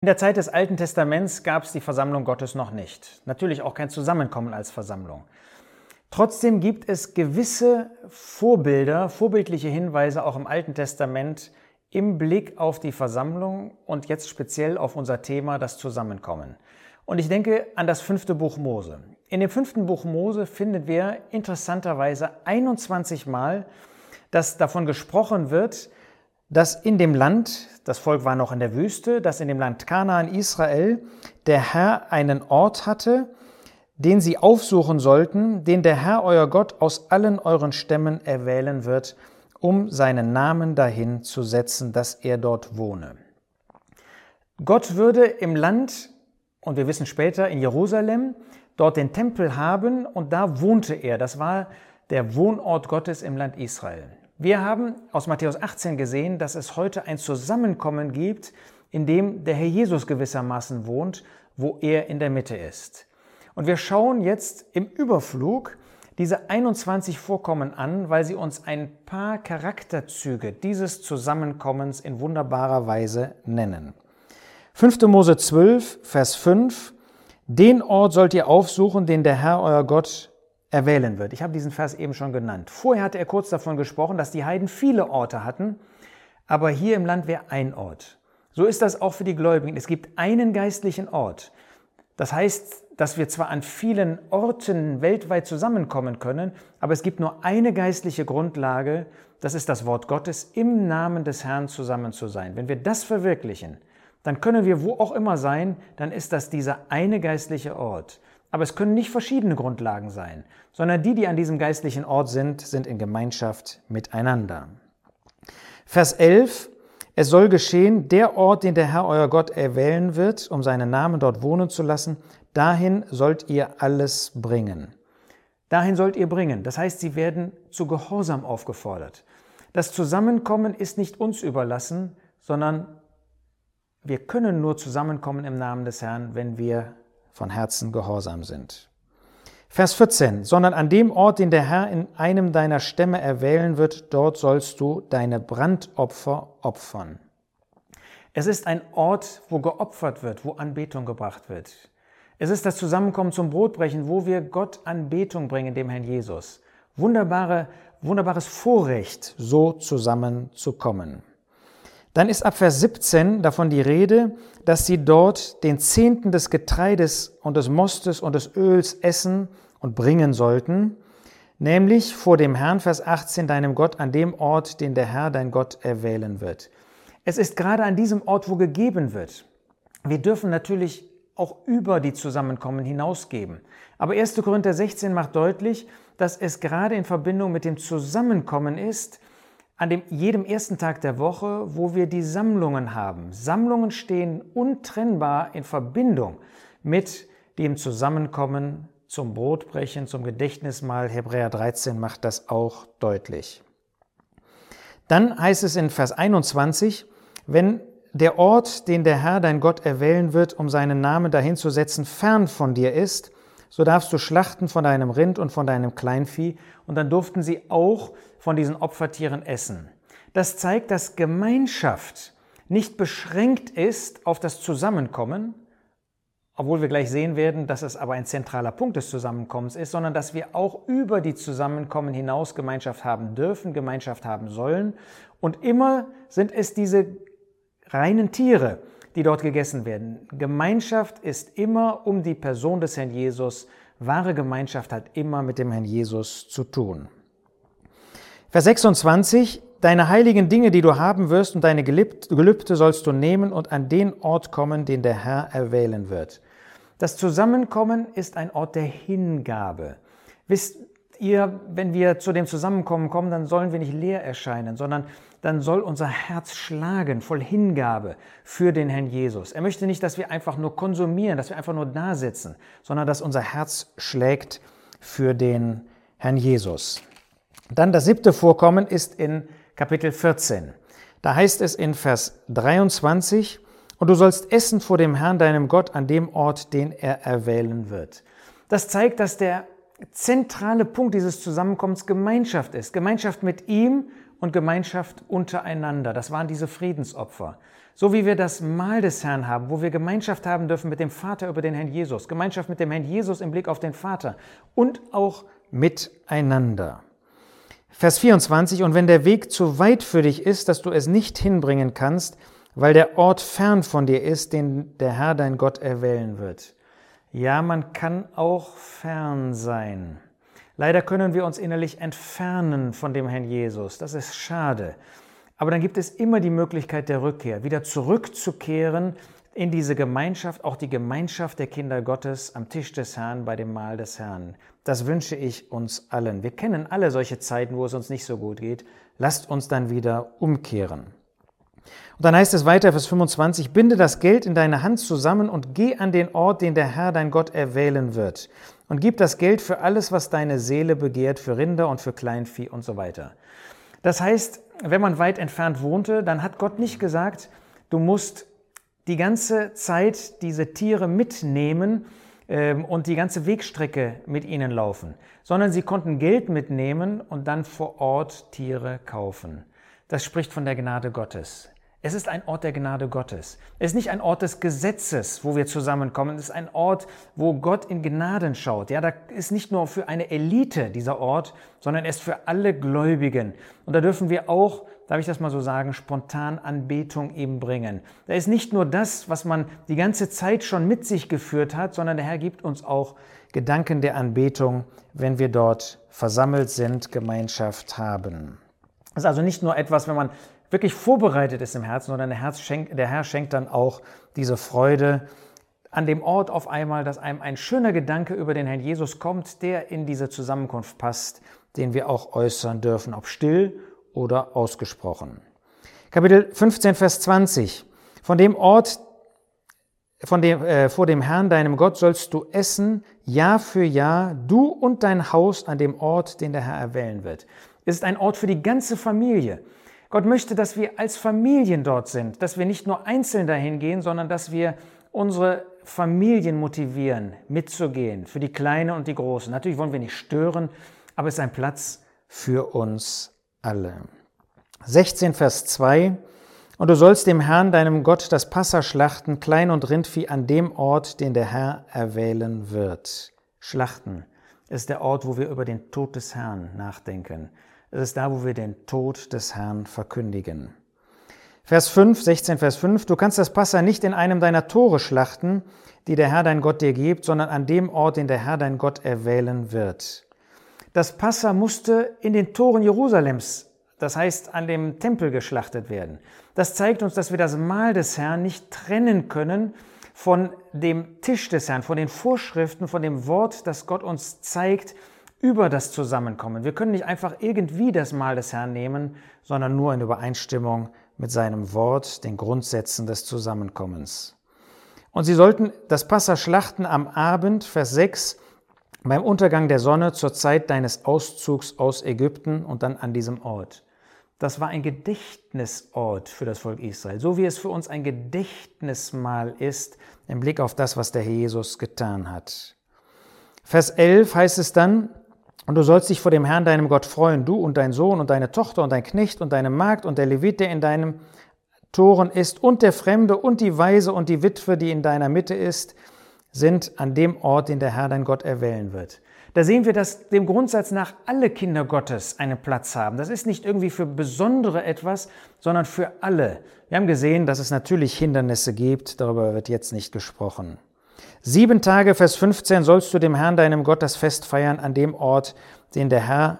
In der Zeit des Alten Testaments gab es die Versammlung Gottes noch nicht. Natürlich auch kein Zusammenkommen als Versammlung. Trotzdem gibt es gewisse Vorbilder, vorbildliche Hinweise auch im Alten Testament im Blick auf die Versammlung und jetzt speziell auf unser Thema, das Zusammenkommen. Und ich denke an das fünfte Buch Mose. In dem fünften Buch Mose finden wir interessanterweise 21 Mal, dass davon gesprochen wird, dass in dem Land, das Volk war noch in der Wüste, dass in dem Land Kanaan Israel der Herr einen Ort hatte, den sie aufsuchen sollten, den der Herr euer Gott aus allen euren Stämmen erwählen wird, um seinen Namen dahin zu setzen, dass er dort wohne. Gott würde im Land, und wir wissen später in Jerusalem, dort den Tempel haben und da wohnte er. Das war der Wohnort Gottes im Land Israel. Wir haben aus Matthäus 18 gesehen, dass es heute ein Zusammenkommen gibt, in dem der Herr Jesus gewissermaßen wohnt, wo er in der Mitte ist. Und wir schauen jetzt im Überflug diese 21 Vorkommen an, weil sie uns ein paar Charakterzüge dieses Zusammenkommens in wunderbarer Weise nennen. 5. Mose 12, Vers 5. Den Ort sollt ihr aufsuchen, den der Herr euer Gott erwählen wird. Ich habe diesen Vers eben schon genannt. Vorher hatte er kurz davon gesprochen, dass die Heiden viele Orte hatten, aber hier im Land wäre ein Ort. So ist das auch für die Gläubigen. Es gibt einen geistlichen Ort. Das heißt, dass wir zwar an vielen Orten weltweit zusammenkommen können, aber es gibt nur eine geistliche Grundlage, das ist das Wort Gottes, im Namen des Herrn zusammen zu sein. Wenn wir das verwirklichen, dann können wir wo auch immer sein, dann ist das dieser eine geistliche Ort. Aber es können nicht verschiedene Grundlagen sein, sondern die, die an diesem geistlichen Ort sind, sind in Gemeinschaft miteinander. Vers 11. Es soll geschehen, der Ort, den der Herr euer Gott erwählen wird, um seinen Namen dort wohnen zu lassen, Dahin sollt ihr alles bringen. Dahin sollt ihr bringen. Das heißt, sie werden zu Gehorsam aufgefordert. Das Zusammenkommen ist nicht uns überlassen, sondern wir können nur zusammenkommen im Namen des Herrn, wenn wir von Herzen gehorsam sind. Vers 14, sondern an dem Ort, den der Herr in einem deiner Stämme erwählen wird, dort sollst du deine Brandopfer opfern. Es ist ein Ort, wo geopfert wird, wo Anbetung gebracht wird. Es ist das Zusammenkommen zum Brotbrechen, wo wir Gott Anbetung bringen, dem Herrn Jesus. Wunderbare, wunderbares Vorrecht, so zusammenzukommen. Dann ist ab Vers 17 davon die Rede, dass sie dort den Zehnten des Getreides und des Mostes und des Öls essen und bringen sollten, nämlich vor dem Herrn, Vers 18, deinem Gott, an dem Ort, den der Herr, dein Gott, erwählen wird. Es ist gerade an diesem Ort, wo gegeben wird. Wir dürfen natürlich auch über die Zusammenkommen hinausgeben. Aber 1. Korinther 16 macht deutlich, dass es gerade in Verbindung mit dem Zusammenkommen ist, an dem, jedem ersten Tag der Woche, wo wir die Sammlungen haben. Sammlungen stehen untrennbar in Verbindung mit dem Zusammenkommen zum Brotbrechen, zum Gedächtnismahl. Hebräer 13 macht das auch deutlich. Dann heißt es in Vers 21, wenn der Ort, den der Herr dein Gott erwählen wird, um seinen Namen dahin zu setzen, fern von dir ist, so darfst du schlachten von deinem Rind und von deinem Kleinvieh. Und dann durften sie auch von diesen Opfertieren essen. Das zeigt, dass Gemeinschaft nicht beschränkt ist auf das Zusammenkommen, obwohl wir gleich sehen werden, dass es aber ein zentraler Punkt des Zusammenkommens ist, sondern dass wir auch über die Zusammenkommen hinaus Gemeinschaft haben dürfen, Gemeinschaft haben sollen. Und immer sind es diese reinen Tiere, die dort gegessen werden. Gemeinschaft ist immer um die Person des Herrn Jesus. Wahre Gemeinschaft hat immer mit dem Herrn Jesus zu tun. Vers 26. Deine heiligen Dinge, die du haben wirst und deine Gelübde sollst du nehmen und an den Ort kommen, den der Herr erwählen wird. Das Zusammenkommen ist ein Ort der Hingabe. Wisst ihr, wenn wir zu dem Zusammenkommen kommen, dann sollen wir nicht leer erscheinen, sondern dann soll unser Herz schlagen voll Hingabe für den Herrn Jesus. Er möchte nicht, dass wir einfach nur konsumieren, dass wir einfach nur da sitzen, sondern dass unser Herz schlägt für den Herrn Jesus. Dann das siebte Vorkommen ist in Kapitel 14. Da heißt es in Vers 23, und du sollst essen vor dem Herrn, deinem Gott, an dem Ort, den er erwählen wird. Das zeigt, dass der zentrale Punkt dieses Zusammenkommens Gemeinschaft ist. Gemeinschaft mit ihm und Gemeinschaft untereinander. Das waren diese Friedensopfer. So wie wir das Mahl des Herrn haben, wo wir Gemeinschaft haben dürfen mit dem Vater über den Herrn Jesus, Gemeinschaft mit dem Herrn Jesus im Blick auf den Vater und auch miteinander. Vers 24, und wenn der Weg zu weit für dich ist, dass du es nicht hinbringen kannst, weil der Ort fern von dir ist, den der Herr dein Gott erwählen wird. Ja, man kann auch fern sein. Leider können wir uns innerlich entfernen von dem Herrn Jesus. Das ist schade. Aber dann gibt es immer die Möglichkeit der Rückkehr, wieder zurückzukehren in diese Gemeinschaft, auch die Gemeinschaft der Kinder Gottes am Tisch des Herrn bei dem Mahl des Herrn. Das wünsche ich uns allen. Wir kennen alle solche Zeiten, wo es uns nicht so gut geht. Lasst uns dann wieder umkehren. Und dann heißt es weiter, Vers 25, binde das Geld in deine Hand zusammen und geh an den Ort, den der Herr dein Gott erwählen wird. Und gib das Geld für alles, was deine Seele begehrt, für Rinder und für Kleinvieh und so weiter. Das heißt, wenn man weit entfernt wohnte, dann hat Gott nicht gesagt, du musst die ganze Zeit diese Tiere mitnehmen ähm, und die ganze Wegstrecke mit ihnen laufen, sondern sie konnten Geld mitnehmen und dann vor Ort Tiere kaufen. Das spricht von der Gnade Gottes. Es ist ein Ort der Gnade Gottes. Es ist nicht ein Ort des Gesetzes, wo wir zusammenkommen. Es ist ein Ort, wo Gott in Gnaden schaut. Ja, da ist nicht nur für eine Elite dieser Ort, sondern er ist für alle Gläubigen. Und da dürfen wir auch, darf ich das mal so sagen, spontan Anbetung ihm bringen. Da ist nicht nur das, was man die ganze Zeit schon mit sich geführt hat, sondern der Herr gibt uns auch Gedanken der Anbetung, wenn wir dort versammelt sind, Gemeinschaft haben. Das ist also nicht nur etwas, wenn man wirklich vorbereitet ist im Herzen, sondern der, Herz schenkt, der Herr schenkt dann auch diese Freude an dem Ort auf einmal, dass einem ein schöner Gedanke über den Herrn Jesus kommt, der in diese Zusammenkunft passt, den wir auch äußern dürfen, ob still oder ausgesprochen. Kapitel 15, Vers 20. Von dem Ort, von dem, äh, vor dem Herrn, deinem Gott, sollst du essen, Jahr für Jahr, du und dein Haus an dem Ort, den der Herr erwählen wird. Es ist ein Ort für die ganze Familie. Gott möchte, dass wir als Familien dort sind, dass wir nicht nur einzeln dahin gehen, sondern dass wir unsere Familien motivieren, mitzugehen, für die Kleine und die Große. Natürlich wollen wir nicht stören, aber es ist ein Platz für uns alle. 16 Vers 2 Und du sollst dem Herrn, deinem Gott, das Passa schlachten, Klein- und Rindvieh an dem Ort, den der Herr erwählen wird. Schlachten ist der Ort, wo wir über den Tod des Herrn nachdenken. Es ist da, wo wir den Tod des Herrn verkündigen. Vers 5, 16 Vers 5, du kannst das Passa nicht in einem deiner Tore schlachten, die der Herr dein Gott dir gibt, sondern an dem Ort, den der Herr dein Gott erwählen wird. Das Passa musste in den Toren Jerusalems, das heißt an dem Tempel geschlachtet werden. Das zeigt uns, dass wir das Mahl des Herrn nicht trennen können von dem Tisch des Herrn, von den Vorschriften, von dem Wort, das Gott uns zeigt, über das Zusammenkommen. Wir können nicht einfach irgendwie das Mahl des Herrn nehmen, sondern nur in Übereinstimmung mit seinem Wort, den Grundsätzen des Zusammenkommens. Und sie sollten das Passa schlachten am Abend, Vers 6, beim Untergang der Sonne zur Zeit deines Auszugs aus Ägypten und dann an diesem Ort. Das war ein Gedächtnisort für das Volk Israel, so wie es für uns ein Gedächtnismal ist im Blick auf das, was der Herr Jesus getan hat. Vers 11 heißt es dann, und du sollst dich vor dem Herrn, deinem Gott, freuen, du und dein Sohn und deine Tochter und dein Knecht und deine Magd und der Levit, der in deinem Toren ist, und der Fremde und die Weise und die Witwe, die in deiner Mitte ist, sind an dem Ort, den der Herr, dein Gott, erwählen wird. Da sehen wir, dass dem Grundsatz nach alle Kinder Gottes einen Platz haben. Das ist nicht irgendwie für Besondere etwas, sondern für alle. Wir haben gesehen, dass es natürlich Hindernisse gibt, darüber wird jetzt nicht gesprochen. Sieben Tage, Vers 15, sollst du dem Herrn, deinem Gott, das Fest feiern an dem Ort, den der Herr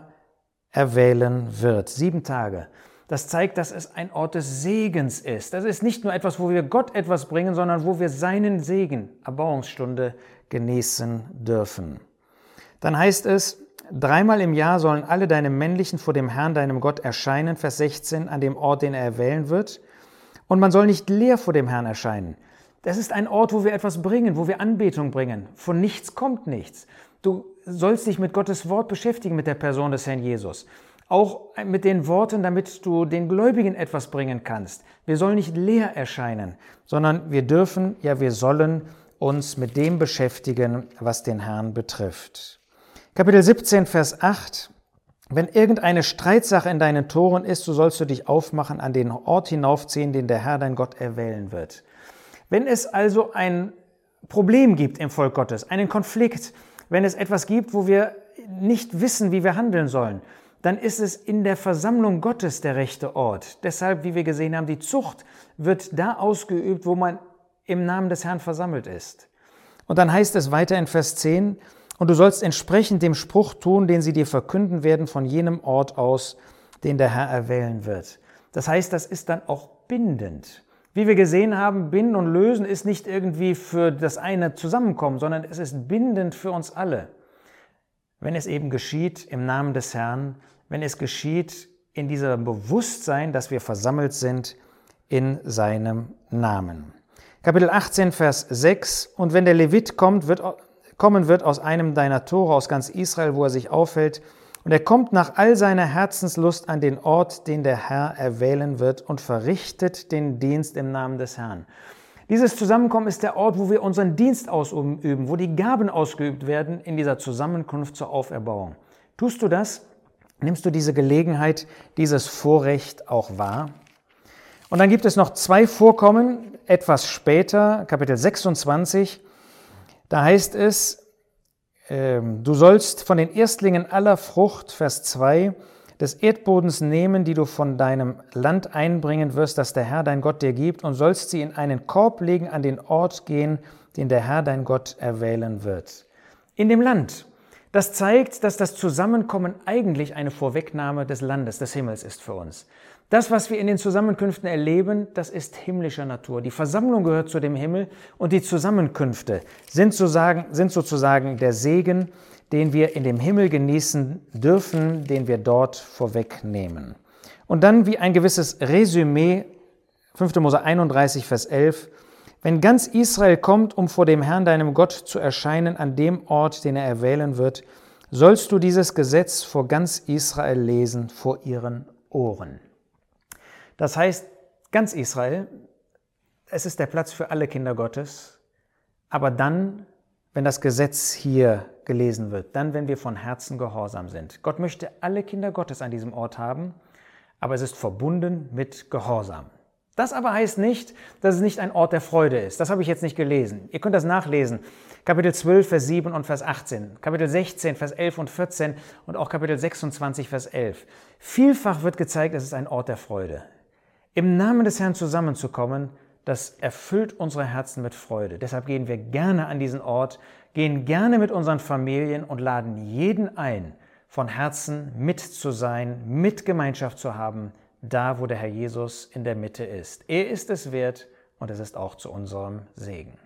erwählen wird. Sieben Tage. Das zeigt, dass es ein Ort des Segens ist. Das ist nicht nur etwas, wo wir Gott etwas bringen, sondern wo wir seinen Segen, Erbauungsstunde, genießen dürfen. Dann heißt es, dreimal im Jahr sollen alle deine männlichen vor dem Herrn, deinem Gott, erscheinen, Vers 16, an dem Ort, den er erwählen wird. Und man soll nicht leer vor dem Herrn erscheinen. Das ist ein Ort, wo wir etwas bringen, wo wir Anbetung bringen. Von nichts kommt nichts. Du sollst dich mit Gottes Wort beschäftigen, mit der Person des Herrn Jesus. Auch mit den Worten, damit du den Gläubigen etwas bringen kannst. Wir sollen nicht leer erscheinen, sondern wir dürfen, ja wir sollen uns mit dem beschäftigen, was den Herrn betrifft. Kapitel 17, Vers 8. wenn irgendeine Streitsache in deinen Toren ist, so sollst du dich aufmachen, an den Ort hinaufziehen, den der Herr dein Gott erwählen wird. Wenn es also ein Problem gibt im Volk Gottes, einen Konflikt, wenn es etwas gibt, wo wir nicht wissen, wie wir handeln sollen, dann ist es in der Versammlung Gottes der rechte Ort. Deshalb, wie wir gesehen haben, die Zucht wird da ausgeübt, wo man im Namen des Herrn versammelt ist. Und dann heißt es weiter in Vers 10, und du sollst entsprechend dem Spruch tun, den sie dir verkünden werden von jenem Ort aus, den der Herr erwählen wird. Das heißt, das ist dann auch bindend. Wie wir gesehen haben, binden und lösen ist nicht irgendwie für das eine Zusammenkommen, sondern es ist bindend für uns alle. Wenn es eben geschieht im Namen des Herrn, wenn es geschieht in diesem Bewusstsein, dass wir versammelt sind in seinem Namen. Kapitel 18, Vers 6. Und wenn der Levit kommt, wird, kommen wird aus einem deiner Tore, aus ganz Israel, wo er sich aufhält, und er kommt nach all seiner Herzenslust an den Ort, den der Herr erwählen wird, und verrichtet den Dienst im Namen des Herrn. Dieses Zusammenkommen ist der Ort, wo wir unseren Dienst ausüben, wo die Gaben ausgeübt werden in dieser Zusammenkunft zur Auferbauung. Tust du das? Nimmst du diese Gelegenheit, dieses Vorrecht auch wahr? Und dann gibt es noch zwei Vorkommen, etwas später, Kapitel 26. Da heißt es, ähm, du sollst von den Erstlingen aller Frucht, Vers 2, des Erdbodens nehmen, die du von deinem Land einbringen wirst, das der Herr dein Gott dir gibt, und sollst sie in einen Korb legen, an den Ort gehen, den der Herr dein Gott erwählen wird. In dem Land. Das zeigt, dass das Zusammenkommen eigentlich eine Vorwegnahme des Landes, des Himmels ist für uns. Das, was wir in den Zusammenkünften erleben, das ist himmlischer Natur. Die Versammlung gehört zu dem Himmel und die Zusammenkünfte sind sozusagen, sind sozusagen der Segen, den wir in dem Himmel genießen dürfen, den wir dort vorwegnehmen. Und dann wie ein gewisses Resümee, 5. Mose 31, Vers 11, wenn ganz Israel kommt, um vor dem Herrn deinem Gott zu erscheinen an dem Ort, den er erwählen wird, sollst du dieses Gesetz vor ganz Israel lesen, vor ihren Ohren. Das heißt, ganz Israel, es ist der Platz für alle Kinder Gottes, aber dann, wenn das Gesetz hier gelesen wird, dann, wenn wir von Herzen gehorsam sind. Gott möchte alle Kinder Gottes an diesem Ort haben, aber es ist verbunden mit Gehorsam. Das aber heißt nicht, dass es nicht ein Ort der Freude ist. Das habe ich jetzt nicht gelesen. Ihr könnt das nachlesen. Kapitel 12, Vers 7 und Vers 18, Kapitel 16, Vers 11 und 14 und auch Kapitel 26, Vers 11. Vielfach wird gezeigt, es ist ein Ort der Freude im Namen des Herrn zusammenzukommen, das erfüllt unsere Herzen mit Freude. Deshalb gehen wir gerne an diesen Ort, gehen gerne mit unseren Familien und laden jeden ein, von Herzen mit zu sein, mit Gemeinschaft zu haben, da wo der Herr Jesus in der Mitte ist. Er ist es wert und es ist auch zu unserem Segen.